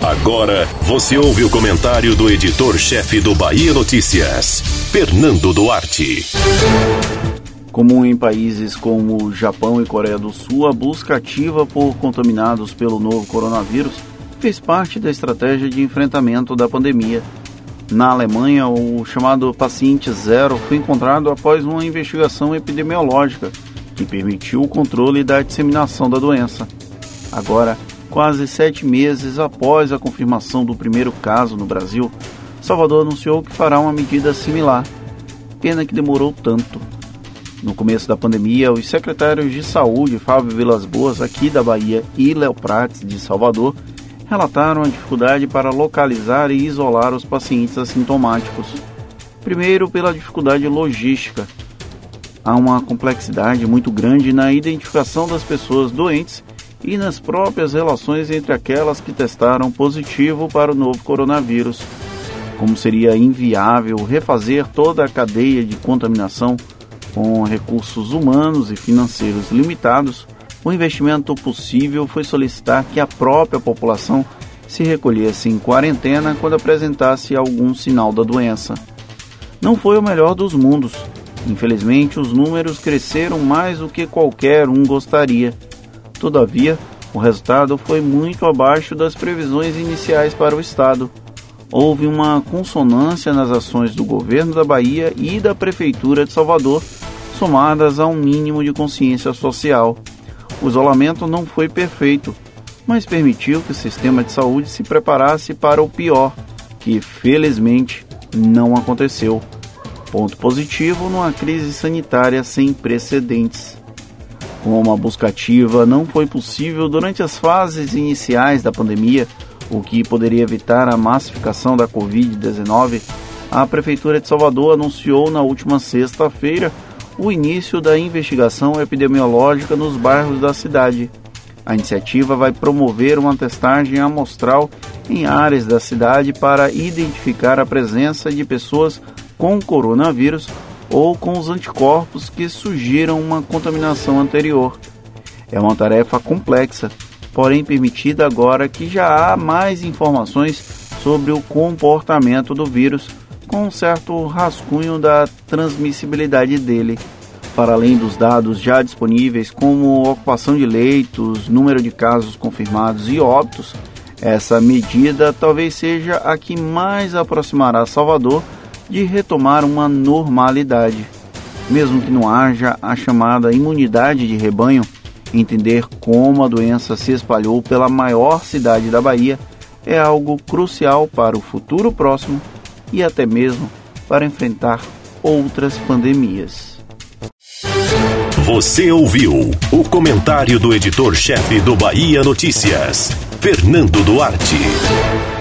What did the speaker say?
Agora você ouve o comentário do editor-chefe do Bahia Notícias, Fernando Duarte. Comum em países como Japão e Coreia do Sul, a busca ativa por contaminados pelo novo coronavírus fez parte da estratégia de enfrentamento da pandemia. Na Alemanha, o chamado paciente zero foi encontrado após uma investigação epidemiológica que permitiu o controle da disseminação da doença. Agora, quase sete meses após a confirmação do primeiro caso no Brasil, Salvador anunciou que fará uma medida similar. Pena que demorou tanto. No começo da pandemia, os secretários de saúde Fábio Vilas Boas, aqui da Bahia, e Léo Prates, de Salvador, relataram a dificuldade para localizar e isolar os pacientes assintomáticos. Primeiro, pela dificuldade logística. Há uma complexidade muito grande na identificação das pessoas doentes e nas próprias relações entre aquelas que testaram positivo para o novo coronavírus. Como seria inviável refazer toda a cadeia de contaminação com recursos humanos e financeiros limitados, o investimento possível foi solicitar que a própria população se recolhesse em quarentena quando apresentasse algum sinal da doença. Não foi o melhor dos mundos. Infelizmente, os números cresceram mais do que qualquer um gostaria. Todavia, o resultado foi muito abaixo das previsões iniciais para o Estado. Houve uma consonância nas ações do governo da Bahia e da Prefeitura de Salvador, somadas a um mínimo de consciência social. O isolamento não foi perfeito, mas permitiu que o sistema de saúde se preparasse para o pior, que felizmente não aconteceu. Ponto positivo numa crise sanitária sem precedentes. Com uma busca ativa, não foi possível durante as fases iniciais da pandemia, o que poderia evitar a massificação da Covid-19. A Prefeitura de Salvador anunciou na última sexta-feira o início da investigação epidemiológica nos bairros da cidade. A iniciativa vai promover uma testagem amostral em áreas da cidade para identificar a presença de pessoas com coronavírus ou com os anticorpos que sugiram uma contaminação anterior. É uma tarefa complexa, porém permitida agora que já há mais informações sobre o comportamento do vírus com um certo rascunho da transmissibilidade dele. Para além dos dados já disponíveis, como ocupação de leitos, número de casos confirmados e óbitos, essa medida talvez seja a que mais aproximará Salvador de retomar uma normalidade. Mesmo que não haja a chamada imunidade de rebanho, entender como a doença se espalhou pela maior cidade da Bahia é algo crucial para o futuro próximo e até mesmo para enfrentar outras pandemias. Você ouviu o comentário do editor-chefe do Bahia Notícias, Fernando Duarte.